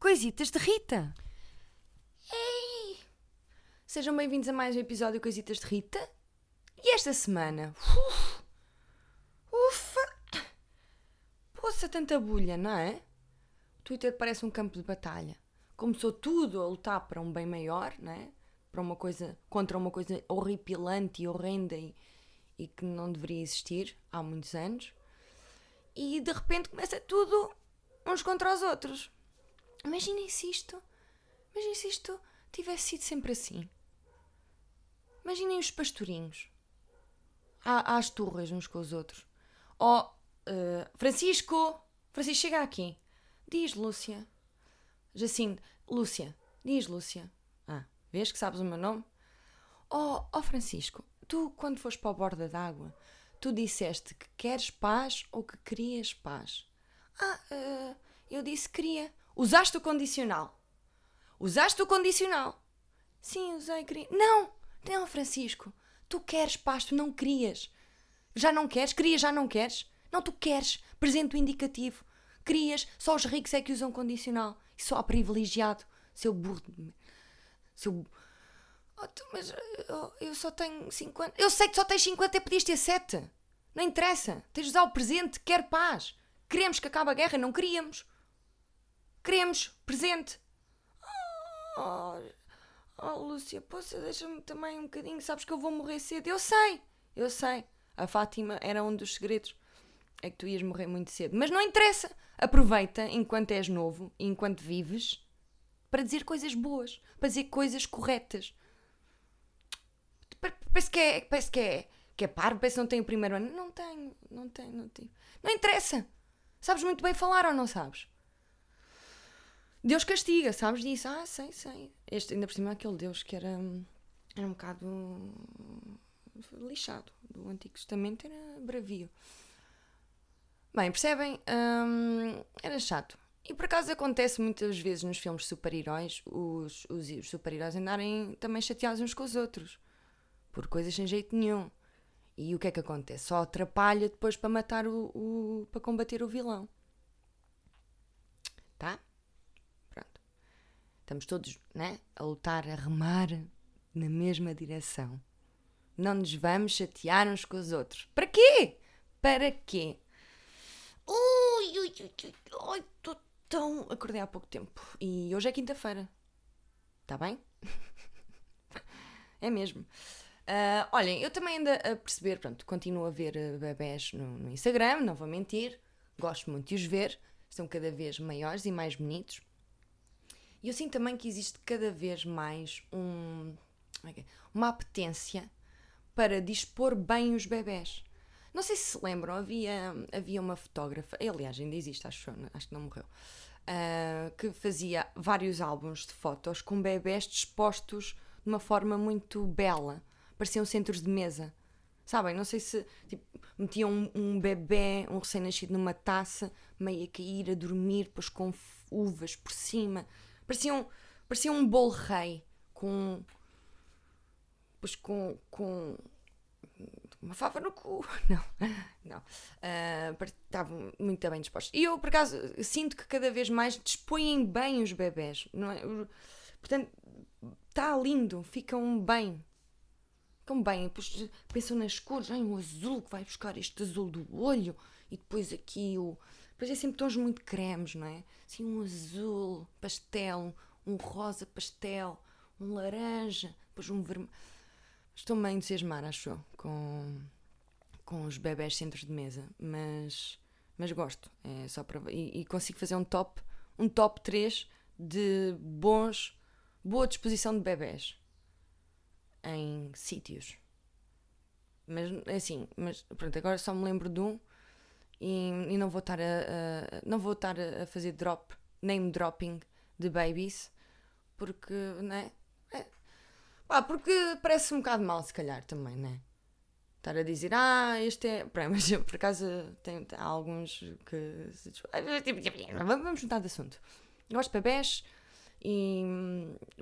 Coisitas de Rita. Ei! Sejam bem-vindos a mais um episódio Coisitas de Rita. E esta semana. Uf, ufa! Poça tanta bulha, não é? O Twitter parece um campo de batalha. Começou tudo a lutar para um bem maior, não é? Para uma coisa, contra uma coisa horripilante e horrenda e, e que não deveria existir há muitos anos. E de repente começa tudo uns contra os outros. Imaginem se isto. Imaginem se isto tivesse sido sempre assim. Imaginem os pastorinhos. Há, às turras uns com os outros. Oh, uh, Francisco! Francisco, chega aqui. Diz, Lúcia. Jacinto, Lúcia. Diz, Lúcia. Ah, vês que sabes o meu nome? Oh, oh Francisco, tu quando foste para a borda d'água, tu disseste que queres paz ou que querias paz? Ah, uh, eu disse que queria. Usaste o condicional. Usaste o condicional. Sim, usei, queria. Não! Não, Francisco. Tu queres paz, tu não querias. Já não queres? Querias, já não queres? Não, tu queres. Presente o indicativo. Querias, só os ricos é que usam condicional. Só privilegiado. Seu burro. Seu. Oh, tu, mas oh, eu só tenho 50. Eu sei que só tens 50 e podias ter 7. Não interessa. Tens de usar o presente. Quer paz. Queremos que acabe a guerra. Não queríamos. Queremos presente. Oh, oh Lúcia, poça, deixa-me também um bocadinho. Sabes que eu vou morrer cedo. Eu sei, eu sei. A Fátima era um dos segredos. É que tu ias morrer muito cedo. Mas não interessa. Aproveita enquanto és novo e enquanto vives para dizer coisas boas, para dizer coisas corretas. Parece que é, parece que é, que é parvo, parece que não tem o primeiro ano. Não tenho, não tenho, não tenho. Não interessa. Sabes muito bem falar ou não sabes? Deus castiga, sabes disso? Ah, sei, sei. Este, ainda por cima, aquele Deus que era, era um bocado lixado. Do Antigo Testamento era bravio. Bem, percebem? Hum, era chato. E por acaso acontece muitas vezes nos filmes super-heróis os, os, os super-heróis andarem também chateados uns com os outros. Por coisas sem jeito nenhum. E o que é que acontece? Só atrapalha depois para matar o, o para combater o vilão. Tá? Estamos todos né, a lutar, a remar na mesma direção. Não nos vamos chatear uns com os outros. Para quê? Para quê? Ui, ui, ui, ui, estou tão. Acordei há pouco tempo. E hoje é quinta-feira. Está bem? é mesmo. Uh, olhem, eu também ando a perceber, pronto, continuo a ver uh, bebés no, no Instagram, não vou mentir. Gosto muito de os ver. Estão cada vez maiores e mais bonitos. E eu sinto também que existe cada vez mais um, é uma apetência para dispor bem os bebés. Não sei se se lembram, havia, havia uma fotógrafa, aliás, ainda existe, acho, acho que não morreu, uh, que fazia vários álbuns de fotos com bebés dispostos de uma forma muito bela. Pareciam centros de mesa. Sabem? Não sei se tipo, metiam um, um bebê, um recém-nascido, numa taça, meio a cair, a dormir, depois com uvas por cima. Parecia um, parecia um bolo rei com. Pois com, com uma fava no cu. Não, não. Uh, estavam muito bem dispostos. E eu, por acaso, sinto que cada vez mais dispõem bem os bebés. Não é? Portanto, está lindo, ficam bem. Ficam bem. Depois pensam nas cores. Ai, um azul que vai buscar este azul do olho. E depois aqui o depois é sempre tons muito cremes, não é? Assim, um azul pastel, um rosa pastel, um laranja, depois um vermelho. Estou-me a entusiasmar, acho com, com os bebés centros de mesa, mas, mas gosto. É só para, e, e consigo fazer um top, um top 3 de bons, boa disposição de bebés em sítios. Mas assim, mas pronto, agora só me lembro de um e, e não vou estar a, a, não vou estar a fazer drop, name dropping de babies, porque, né? É, pá, porque parece um bocado mal, se calhar, também, né? Estar a dizer, ah, este é. Mas eu, por acaso, tem, há alguns que. Vamos mudar de assunto. Eu gosto de bebés E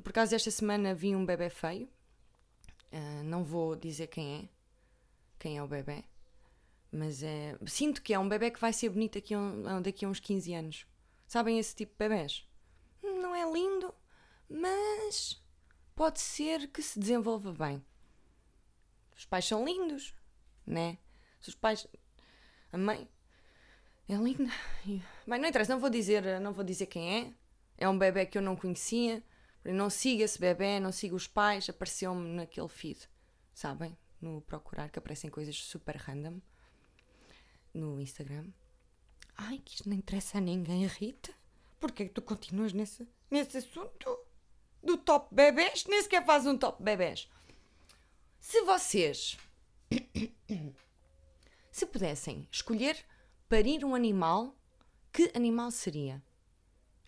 por acaso esta semana vi um bebê feio. Uh, não vou dizer quem é, quem é o bebê, mas é, sinto que é um bebê que vai ser bonito daqui a, um, daqui a uns 15 anos. Sabem esse tipo de bebés? Não é lindo, mas pode ser que se desenvolva bem. Os pais são lindos, né? Se os pais. A mãe é linda. Bem, não interessa, não vou dizer, não vou dizer quem é. É um bebê que eu não conhecia. Não siga esse bebê, não siga os pais. Apareceu-me naquele feed, sabem? No procurar, que aparecem coisas super random no Instagram. Ai, que isto não interessa a ninguém, Rita. Porquê que tu continuas nesse, nesse assunto? Do top bebés? Nem sequer faz um top bebés. Se vocês se pudessem escolher parir um animal, que animal seria?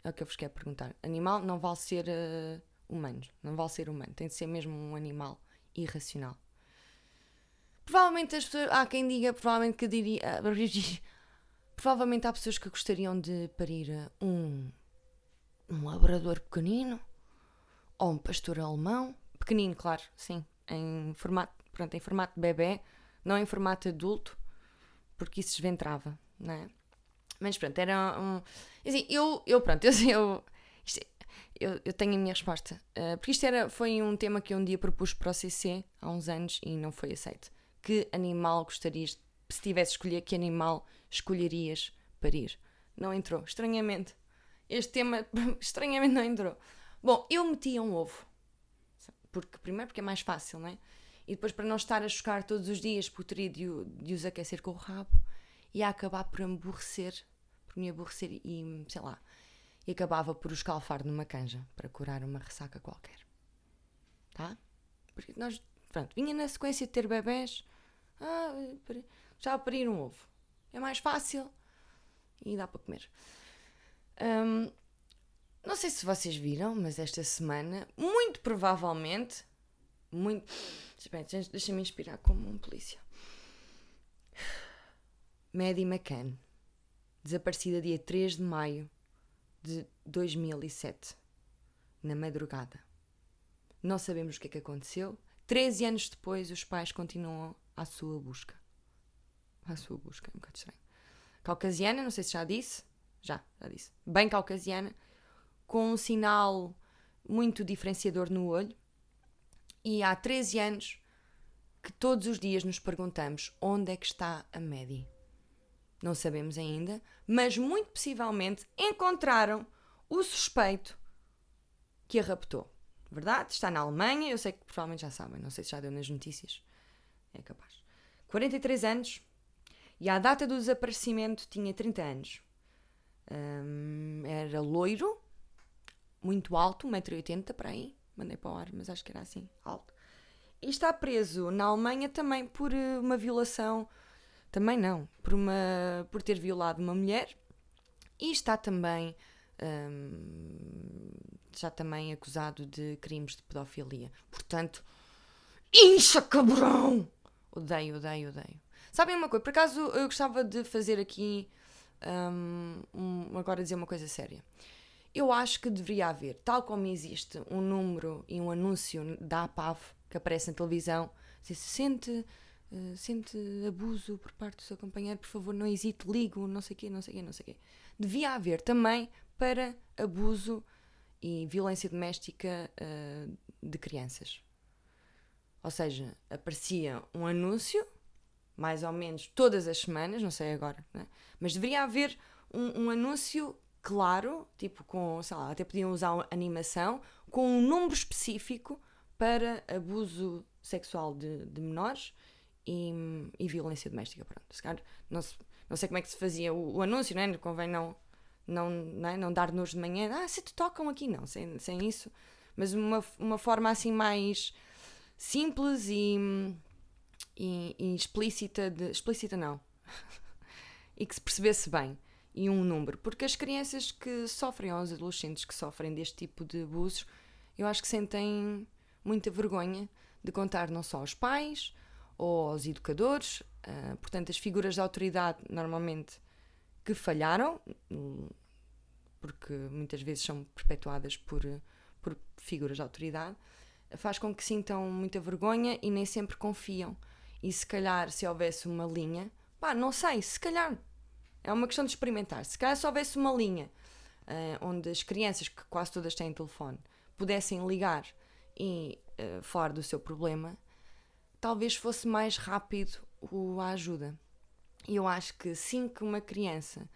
É o que eu vos quero perguntar. Animal não vale ser uh, humano, não vale ser humano, tem de ser mesmo um animal irracional. Provavelmente as pessoas, há quem diga, provavelmente que diria, provavelmente há pessoas que gostariam de parir eh, um um labrador pequenino ou um pastor alemão, pequenino, claro, sim, em formato, pronto, em formato de bebê, não em formato adulto, porque isso desventrava, não é? Mas pronto, era um. Assim, eu, eu, pronto, eu, eu, isto, eu, eu tenho a minha resposta. Uh, porque isto era, foi um tema que eu um dia propus para o CC há uns anos e não foi aceito. Que animal gostarias, se tivesse de escolher, que animal escolherias parir? Não entrou, estranhamente. Este tema estranhamente não entrou. Bom, eu metia um ovo. Porque, primeiro porque é mais fácil, não é? E depois para não estar a chocar todos os dias por teria de, de os aquecer com o rabo e a acabar por aborrecer, por me aborrecer e, sei lá, e acabava por os calfar numa canja para curar uma ressaca qualquer. Tá? Porque nós, pronto, vinha na sequência de ter bebés, ah, já para ir um ovo. É mais fácil e dá para comer. Um, não sei se vocês viram, mas esta semana, muito provavelmente, muito. Deixa-me inspirar como um polícia. Maddie McCann, desaparecida dia 3 de maio de 2007, na madrugada. Não sabemos o que é que aconteceu. 13 anos depois, os pais continuam à sua busca. À sua busca, é um bocado estranho. Caucasiana, não sei se já disse. Já, já disse. Bem caucasiana, com um sinal muito diferenciador no olho. E há 13 anos que todos os dias nos perguntamos onde é que está a Maddie. Não sabemos ainda, mas muito possivelmente encontraram o suspeito que a raptou. Verdade? Está na Alemanha, eu sei que provavelmente já sabem, não sei se já deu nas notícias. É capaz. 43 anos e à data do desaparecimento tinha 30 anos. Um, era loiro, muito alto, 1,80m para aí. Mandei para o ar, mas acho que era assim, alto. E está preso na Alemanha também por eh, uma violação. Também não, por, uma, por ter violado uma mulher. E está também. Um, já também acusado de crimes de pedofilia. Portanto, incha cabrão! Odeio, odeio, odeio. Sabem uma coisa? Por acaso eu gostava de fazer aqui um, um, agora dizer uma coisa séria. Eu acho que deveria haver, tal como existe um número e um anúncio da APAV que aparece na televisão, se sente, uh, sente abuso por parte do seu companheiro, por favor, não hesite, ligo, não sei o quê, não sei o quê, não sei o quê. Devia haver também para abuso e violência doméstica uh, de crianças. Ou seja, aparecia um anúncio mais ou menos todas as semanas, não sei agora, né? mas deveria haver um, um, anúncio claro, tipo com, sei lá, até podiam usar animação, com um número específico para abuso sexual de, de menores e, e, violência doméstica. Pronto, não, se, não sei como é que se fazia o, o anúncio, né? convém não, não, não, é? não dar nos de manhã, ah, se te tocam aqui, não, sem, sem isso, mas uma, uma forma assim mais simples e e, e explícita de. explícita não. e que se percebesse bem. E um número. Porque as crianças que sofrem, ou os adolescentes que sofrem deste tipo de abusos, eu acho que sentem muita vergonha de contar não só aos pais ou aos educadores, uh, portanto, as figuras de autoridade normalmente que falharam, porque muitas vezes são perpetuadas por, por figuras de autoridade, faz com que sintam muita vergonha e nem sempre confiam. E se calhar, se houvesse uma linha, pá, não sei, se calhar, é uma questão de experimentar. Se calhar, se houvesse uma linha uh, onde as crianças, que quase todas têm telefone, pudessem ligar e uh, falar do seu problema, talvez fosse mais rápido o, a ajuda. E eu acho que sim que uma criança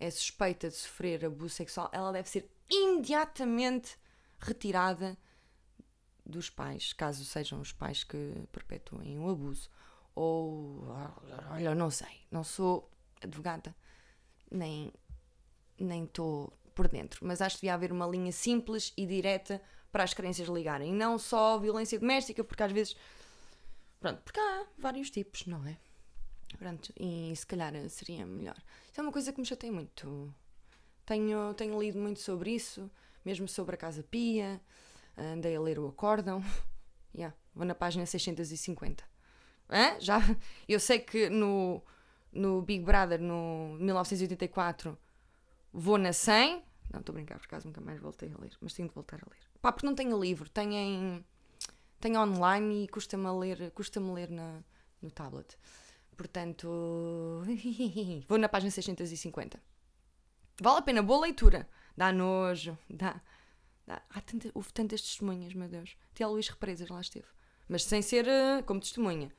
é suspeita de sofrer abuso sexual, ela deve ser imediatamente retirada dos pais, caso sejam os pais que perpetuem o abuso. Ou, olha, não sei, não sou advogada, nem nem estou por dentro, mas acho que devia haver uma linha simples e direta para as crianças ligarem, e não só violência doméstica, porque às vezes, pronto, porque há vários tipos, não é? Pronto, e se calhar seria melhor. Isso é uma coisa que me chateia muito. Tenho, tenho lido muito sobre isso, mesmo sobre a Casa Pia, andei a ler o Acórdão. Yeah, vou na página 650. Hã? Já, eu sei que no, no Big Brother, no 1984, vou na 100. Não, estou a brincar, por acaso nunca mais voltei a ler, mas tenho de voltar a ler. Pá, porque não tenho livro, tenho, em, tenho online e custa-me ler, custa ler na, no tablet. Portanto, vou na página 650. Vale a pena, boa leitura. Dá nojo, dá. dá. Há tanta, houve tantas testemunhas, meu Deus. Até a Luís Represas lá esteve. Mas sem ser uh, como testemunha.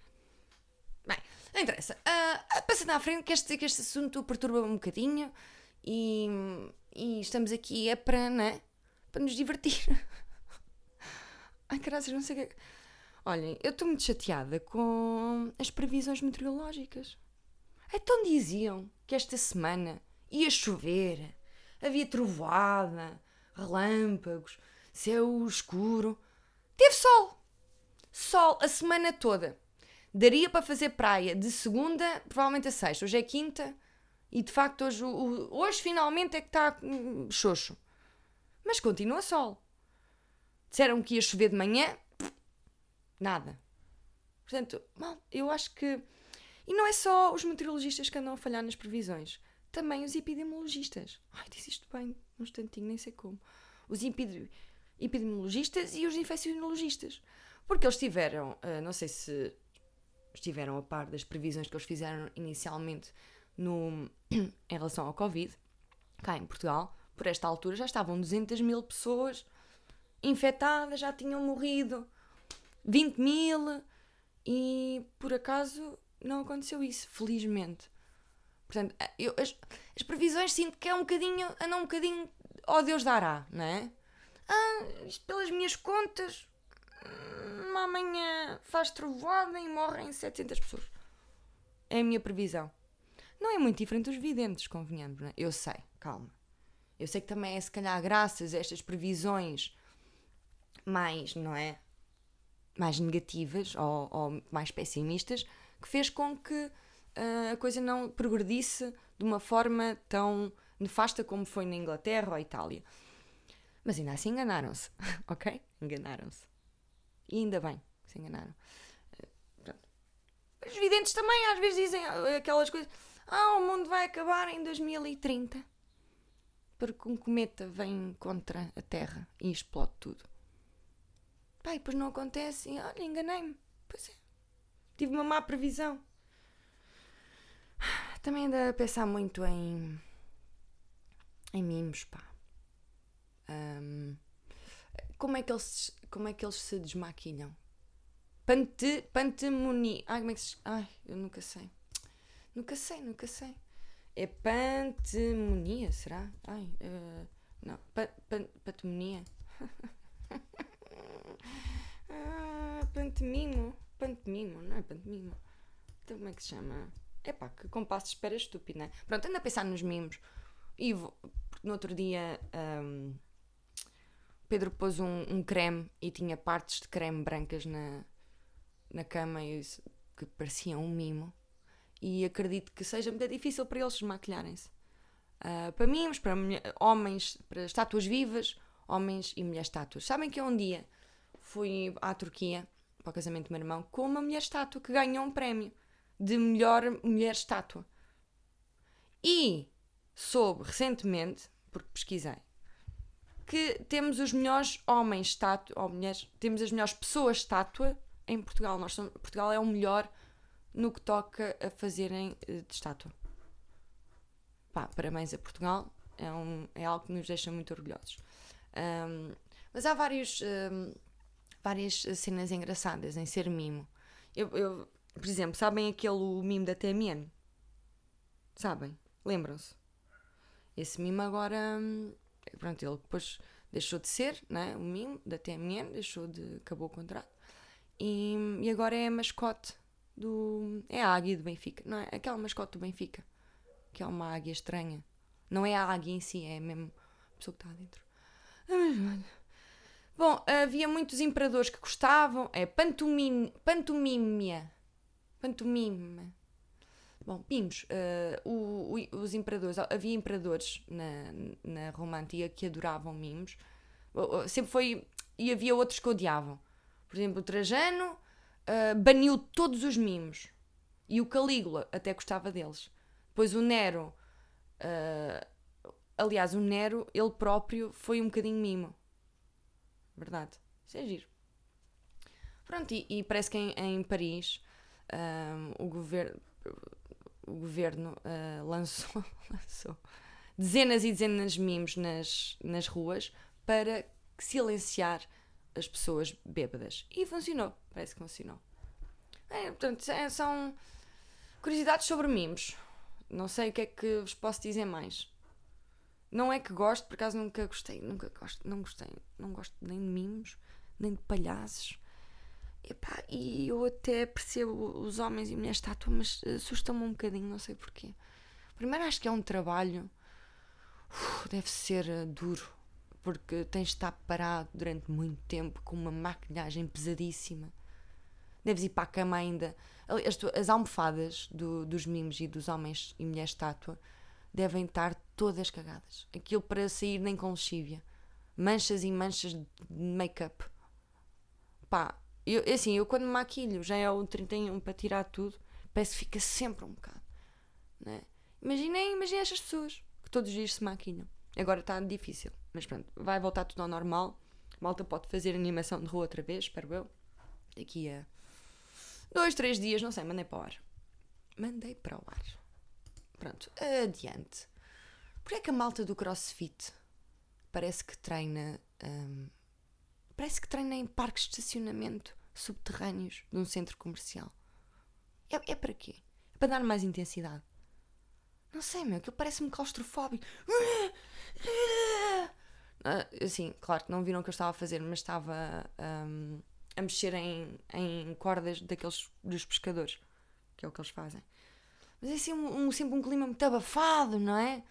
Bem, não interessa. Uh, passando à frente, que este, que este assunto perturba-me um bocadinho e, e estamos aqui é para, né? Para nos divertir. Ai, caralho, não sei o que. Olhem, eu estou muito chateada com as previsões meteorológicas. Então diziam que esta semana ia chover, havia trovoada, relâmpagos, céu escuro. Teve sol. Sol a semana toda. Daria para fazer praia de segunda, provavelmente a sexta. Hoje é quinta e de facto hoje, hoje finalmente é que está hum, xoxo. Mas continua sol. Disseram que ia chover de manhã, Nada. Portanto, mal, eu acho que. E não é só os meteorologistas que andam a falhar nas previsões, também os epidemiologistas. Ai, disse isto bem, um instantinho, nem sei como. Os epidemiologistas e os infecciologistas. Porque eles tiveram, uh, não sei se estiveram a par das previsões que eles fizeram inicialmente no, em relação ao Covid, cá em Portugal, por esta altura já estavam 200 mil pessoas infectadas, já tinham morrido 20 mil e por acaso não aconteceu isso, felizmente. Portanto, eu, as, as previsões sinto que é um bocadinho, andam um bocadinho, ó oh Deus dará, não é? Ah, pelas minhas contas, amanhã faz trovoada e morrem 700 pessoas. É a minha previsão. Não é muito diferente dos videntes, convenhamos, não é? Eu sei, calma. Eu sei que também é se calhar graças a estas previsões mais, não é? mais negativas ou, ou mais pessimistas que fez com que uh, a coisa não progredisse de uma forma tão nefasta como foi na Inglaterra ou Itália. Mas ainda assim enganaram-se, ok? Enganaram-se. E ainda bem que se enganaram. Uh, Os videntes também às vezes dizem aquelas coisas. Ah, o mundo vai acabar em 2030 porque um cometa vem contra a Terra e explode tudo. Pai, depois não acontece. E, olha, enganei-me. Pois é. Tive uma má previsão. Também anda a pensar muito em. em mimos, pá. Um, como, é que eles, como é que eles se desmaquilham? Pante, pantemonia. Ai, como é que se. Ai, eu nunca sei. Nunca sei, nunca sei. É pantemonia, será? Ai, uh, não. Pa, pan, pantemonia. Ah, pantomimo. Pantomimo, não é pantomimo. Então como é que se chama? É pá, que compasso de espera estúpido, né? Pronto, ando a pensar nos mimos. E vou, no outro dia um, Pedro pôs um, um, creme e tinha partes de creme brancas na, na cama e isso, que parecia um mimo. E acredito que seja muito difícil para eles desmaquilharem-se. Uh, para mimos, para homens, para estátuas vivas, homens e mulheres estátuas. Sabem que um dia fui à Turquia para o casamento do meu irmão com uma mulher estátua que ganhou um prémio de melhor mulher estátua. E soube recentemente, porque pesquisei, que temos os melhores homens estátua, ou mulheres, temos as melhores pessoas estátua em Portugal. Nós somos, Portugal é o melhor no que toca a fazerem eh, de estátua. Pá, parabéns a Portugal, é, um, é algo que nos deixa muito orgulhosos. Um, mas há vários, um, várias cenas engraçadas em ser mimo. Eu, eu, por exemplo, sabem aquele mimo da TMN? Sabem? Lembram-se? Esse mimo agora. Hum, pronto, ele depois deixou de ser, né? O mimo da TMN, deixou de. acabou o contrato. E, e agora é mascote do. É a águia do Benfica, não é? Aquela mascote do Benfica, que é uma águia estranha. Não é a águia em si, é mesmo a pessoa que está dentro. Bom, havia muitos imperadores que gostavam. É pantomime, pantomimia. Pantomime. Bom, vimos uh, o, o, os imperadores. Havia imperadores na, na Roma Antiga que adoravam mimos. Sempre foi. E havia outros que odiavam. Por exemplo, o Trajano uh, baniu todos os mimos. E o Calígula até gostava deles. Depois o Nero. Uh, aliás, o Nero, ele próprio, foi um bocadinho mimo. Verdade. Isso é giro. Pronto, e, e parece que em, em Paris um, o governo o governo uh, lançou, lançou dezenas e dezenas de mimos nas, nas ruas para silenciar as pessoas bêbadas. E funcionou, parece que funcionou. É, portanto, é, são curiosidades sobre mimos. Não sei o que é que vos posso dizer mais. Não é que gosto, por acaso nunca gostei, nunca gosto, não gostei, não gosto nem de mimos, nem de palhaços. Epá, e eu até percebo os homens e mulheres estátua, mas assusta-me um bocadinho, não sei porquê. Primeiro acho que é um trabalho, uf, deve ser uh, duro, porque tens de estar parado durante muito tempo com uma maquilhagem pesadíssima. Deves ir para a cama ainda. As, as almofadas do, dos mimos e dos homens e mulheres estátua devem estar todas cagadas. Aquilo para sair nem com lexívia. Manchas e manchas de make-up. Pá, eu, é assim, eu quando maquilho, já é o 31 para tirar tudo, parece que fica sempre um bocado. Né? Imaginem, imaginem estas pessoas que todos os dias se maquilham. Agora está difícil, mas pronto, vai voltar tudo ao normal. Malta pode fazer animação de rua outra vez, espero eu. Daqui a dois, três dias, não sei, mandei para o ar. Mandei para o ar. Pronto, adiante. Porquê é que a malta do crossfit parece que treina. Hum, parece que treina em parques de estacionamento subterrâneos de um centro comercial. É, é para quê? É para dar mais intensidade. Não sei, meu, aquilo parece-me claustrofóbico. Ah, assim, claro que não viram o que eu estava a fazer, mas estava um, a mexer em, em cordas daqueles dos pescadores, que é o que eles fazem. Mas é assim um, um, sempre um clima muito abafado, não é?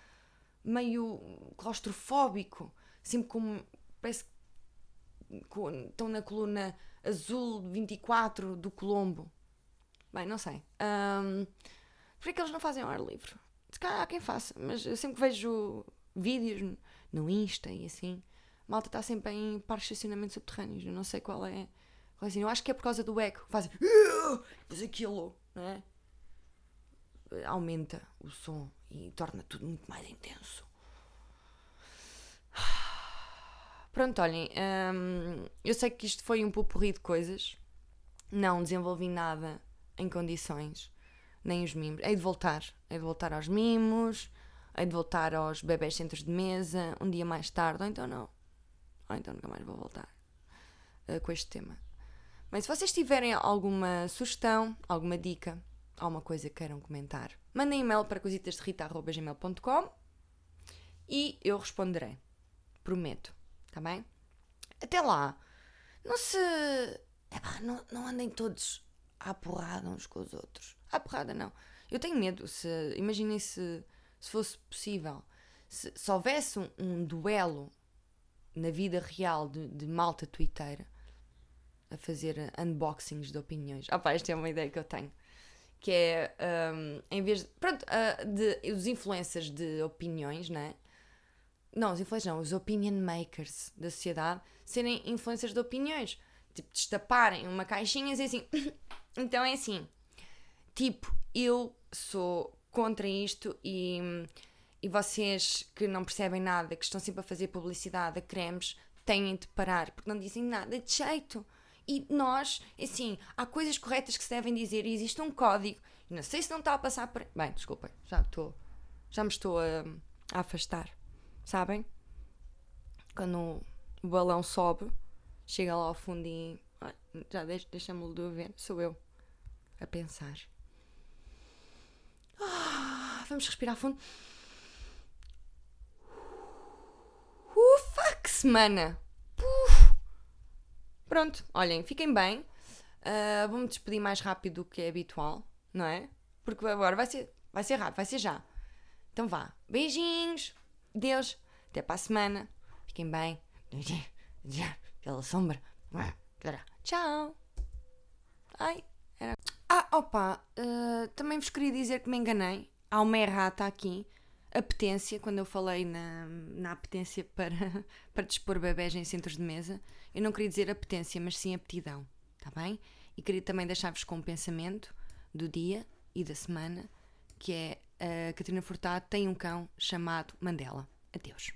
Meio claustrofóbico, sempre como parece que estão na coluna azul 24 do Colombo. Bem, não sei. Um, por que eles não fazem ao ar livre? Se calhar há quem faça, mas eu sempre que vejo vídeos no Insta e assim, malta está sempre em parques de estacionamento subterrâneos. Eu não sei qual é. É assim. Eu acho que é por causa do eco. Fazem. Depois aquilo, não é? Aumenta o som e torna tudo muito mais intenso. Pronto, olhem, hum, eu sei que isto foi um pupurri de coisas. Não desenvolvi nada em condições, nem os mimos. Hei de voltar, hei de voltar aos mimos, hei de voltar aos bebés centros de mesa, um dia mais tarde, ou então não. Ou então nunca mais vou voltar uh, com este tema. Mas se vocês tiverem alguma sugestão, alguma dica, alguma coisa que queiram comentar, mandem e-mail para cositasderrita.gmail.com e eu responderei. Prometo. Tá bem? Até lá, não se. Epá, não, não andem todos à porrada uns com os outros. À porrada, não. Eu tenho medo. Se, imaginem se, se fosse possível. Se, se houvesse um, um, duelo na vida real de, de malta twitteira a fazer unboxings de opiniões. Ah, pá, esta é uma ideia que eu tenho. Que é, um, em vez de. Pronto, uh, de, os influencers de opiniões, né? Não, os influencers não, os opinion makers da sociedade serem influencers de opiniões. Tipo, destaparem uma caixinha e dizer assim. então é assim. Tipo, eu sou contra isto e, e vocês que não percebem nada, que estão sempre a fazer publicidade a cremes, têm de parar, porque não dizem nada de jeito. E nós, assim, há coisas corretas que se devem dizer e existe um código. Não sei se não está a passar por. Bem, desculpem, já estou. Já me estou a, a afastar. Sabem? Quando o balão sobe, chega lá ao fundo e. Já deixa-me de ver, sou eu a pensar. Ah, vamos respirar fundo. Ufa, que semana! Uf. Pronto, olhem, fiquem bem. Uh, Vou-me despedir mais rápido do que é habitual, não é? Porque agora vai ser, vai ser rápido, vai ser já. Então vá. Beijinhos. Deus. Até para a semana. Fiquem bem. Pela sombra. Tchau. Ai. Era... Ah, opa. Uh, também vos queria dizer que me enganei. Há uma errata aqui. Apetência, quando eu falei na, na apetência para, para dispor bebés em centros de mesa, eu não queria dizer apetência, mas sim aptidão, tá bem? E queria também deixar-vos com um pensamento do dia e da semana, que é a Catarina Furtado tem um cão chamado Mandela. Adeus.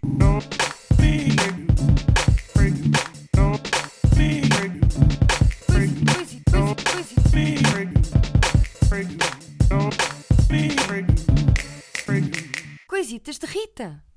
Coisitas de Rita.